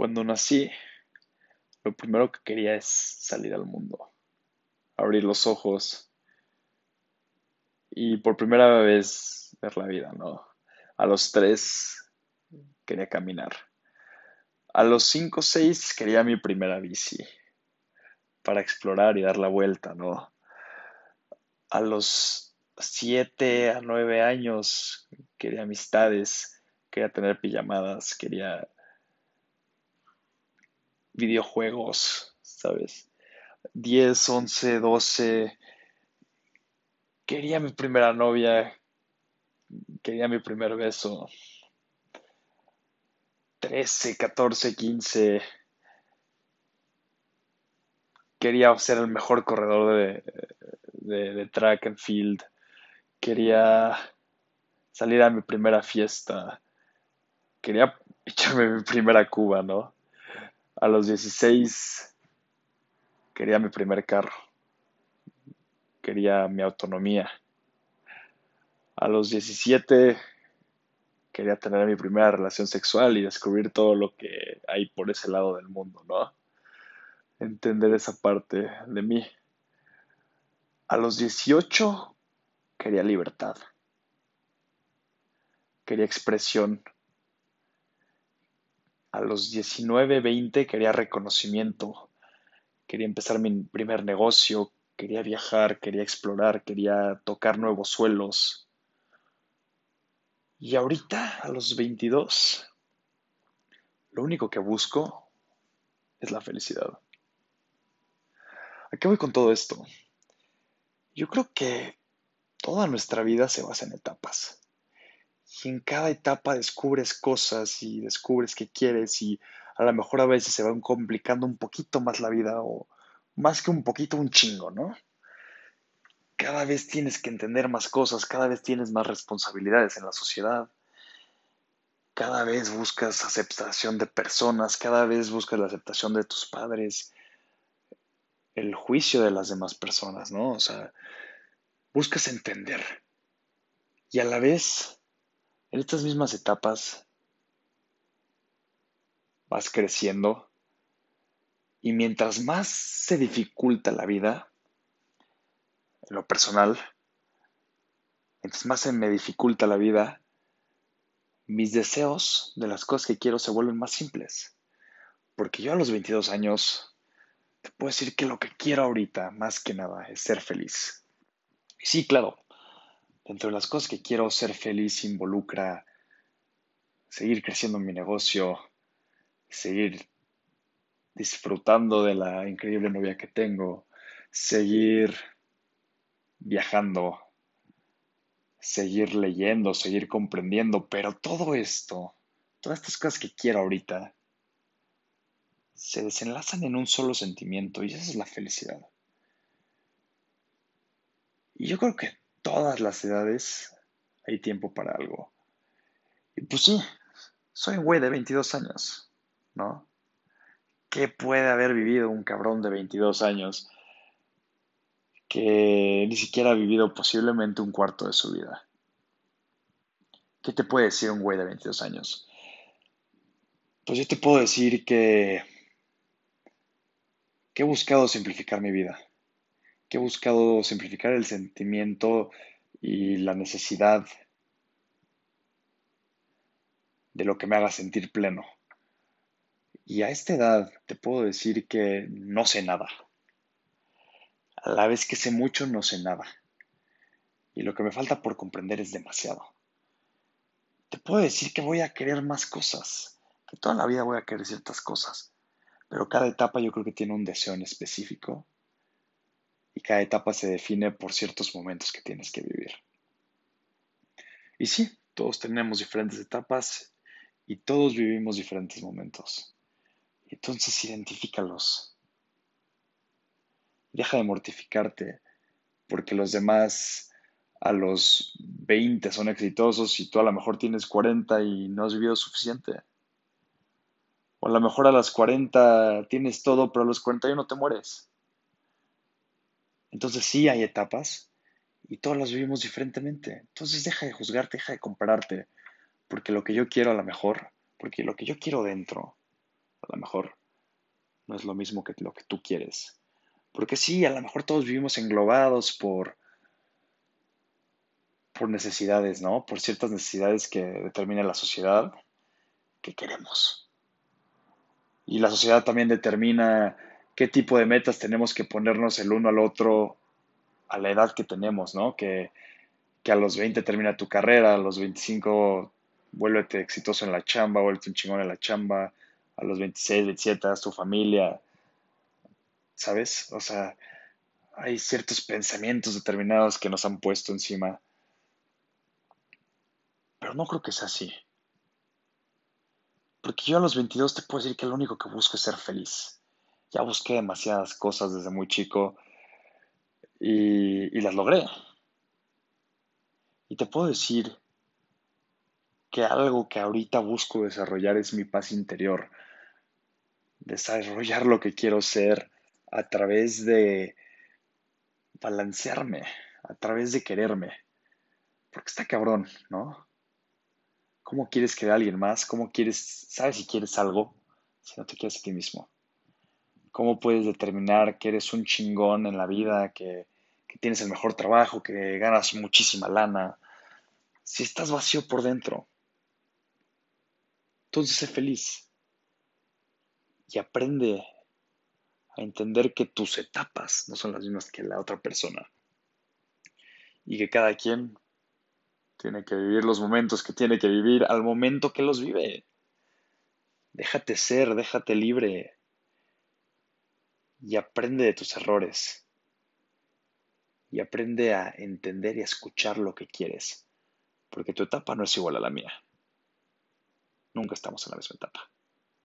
Cuando nací, lo primero que quería es salir al mundo, abrir los ojos y por primera vez ver la vida, ¿no? A los tres quería caminar. A los cinco o seis quería mi primera bici para explorar y dar la vuelta, ¿no? A los siete a nueve años quería amistades, quería tener pijamadas, quería videojuegos, ¿sabes? 10, 11, 12. Quería mi primera novia. Quería mi primer beso. 13, 14, 15. Quería ser el mejor corredor de, de, de track and field. Quería salir a mi primera fiesta. Quería echarme mi primera cuba, ¿no? A los 16 quería mi primer carro. Quería mi autonomía. A los 17 quería tener mi primera relación sexual y descubrir todo lo que hay por ese lado del mundo, ¿no? Entender esa parte de mí. A los 18 quería libertad. Quería expresión a los 19, 20 quería reconocimiento, quería empezar mi primer negocio, quería viajar, quería explorar, quería tocar nuevos suelos. Y ahorita, a los 22, lo único que busco es la felicidad. ¿A qué voy con todo esto? Yo creo que toda nuestra vida se basa en etapas y en cada etapa descubres cosas y descubres qué quieres y a lo mejor a veces se va complicando un poquito más la vida o más que un poquito un chingo, ¿no? Cada vez tienes que entender más cosas, cada vez tienes más responsabilidades en la sociedad, cada vez buscas aceptación de personas, cada vez buscas la aceptación de tus padres, el juicio de las demás personas, ¿no? O sea, buscas entender. Y a la vez en estas mismas etapas vas creciendo y mientras más se dificulta la vida, en lo personal, mientras más se me dificulta la vida, mis deseos de las cosas que quiero se vuelven más simples. Porque yo a los 22 años te puedo decir que lo que quiero ahorita, más que nada, es ser feliz. Sí, claro, Dentro de las cosas que quiero ser feliz involucra seguir creciendo en mi negocio, seguir disfrutando de la increíble novia que tengo, seguir viajando, seguir leyendo, seguir comprendiendo, pero todo esto, todas estas cosas que quiero ahorita, se desenlazan en un solo sentimiento y esa es la felicidad. Y yo creo que todas las edades hay tiempo para algo. Y pues sí, soy un güey de 22 años, ¿no? ¿Qué puede haber vivido un cabrón de 22 años que ni siquiera ha vivido posiblemente un cuarto de su vida? ¿Qué te puede decir un güey de 22 años? Pues yo te puedo decir que, que he buscado simplificar mi vida que he buscado simplificar el sentimiento y la necesidad de lo que me haga sentir pleno. Y a esta edad te puedo decir que no sé nada. A la vez que sé mucho, no sé nada. Y lo que me falta por comprender es demasiado. Te puedo decir que voy a querer más cosas, que toda la vida voy a querer ciertas cosas, pero cada etapa yo creo que tiene un deseo en específico y cada etapa se define por ciertos momentos que tienes que vivir. Y sí, todos tenemos diferentes etapas y todos vivimos diferentes momentos. Entonces identifícalos. Deja de mortificarte porque los demás a los 20 son exitosos y tú a lo mejor tienes 40 y no has vivido suficiente. O a lo mejor a las 40 tienes todo, pero a los 41 te mueres. Entonces sí hay etapas y todas las vivimos diferentemente. Entonces deja de juzgarte, deja de compararte, porque lo que yo quiero a lo mejor, porque lo que yo quiero dentro, a lo mejor no es lo mismo que lo que tú quieres. Porque sí, a lo mejor todos vivimos englobados por, por necesidades, ¿no? Por ciertas necesidades que determina la sociedad que queremos. Y la sociedad también determina qué tipo de metas tenemos que ponernos el uno al otro a la edad que tenemos, ¿no? Que, que a los 20 termina tu carrera, a los 25 vuélvete exitoso en la chamba, vuélvete un chingón en la chamba, a los 26, 27 haz tu familia, ¿sabes? O sea, hay ciertos pensamientos determinados que nos han puesto encima, pero no creo que sea así. Porque yo a los 22 te puedo decir que lo único que busco es ser feliz. Ya busqué demasiadas cosas desde muy chico y, las logré. Y te puedo decir que algo que ahorita busco desarrollar es mi paz interior. Desarrollar lo que quiero ser a través de balancearme, a través de quererme. Porque está cabrón, ¿no? ¿Cómo quieres querer a alguien más? ¿Cómo quieres, sabes si quieres algo si no te quieres a ti mismo? ¿Cómo puedes determinar que eres un chingón en la vida, que, tienes el mejor trabajo, que ganas muchísima lana? Si estás vacío por dentro, entonces sé feliz y aprende a entender que tus etapas no son las mismas que la otra persona y que cada quien tiene que vivir los momentos que tiene que vivir al momento que los vive. Déjate ser, déjate libre y aprende de tus errores y aprende a entender y a escuchar lo que quieres, porque tu etapa no es igual a la mía. Nunca estamos en la misma etapa.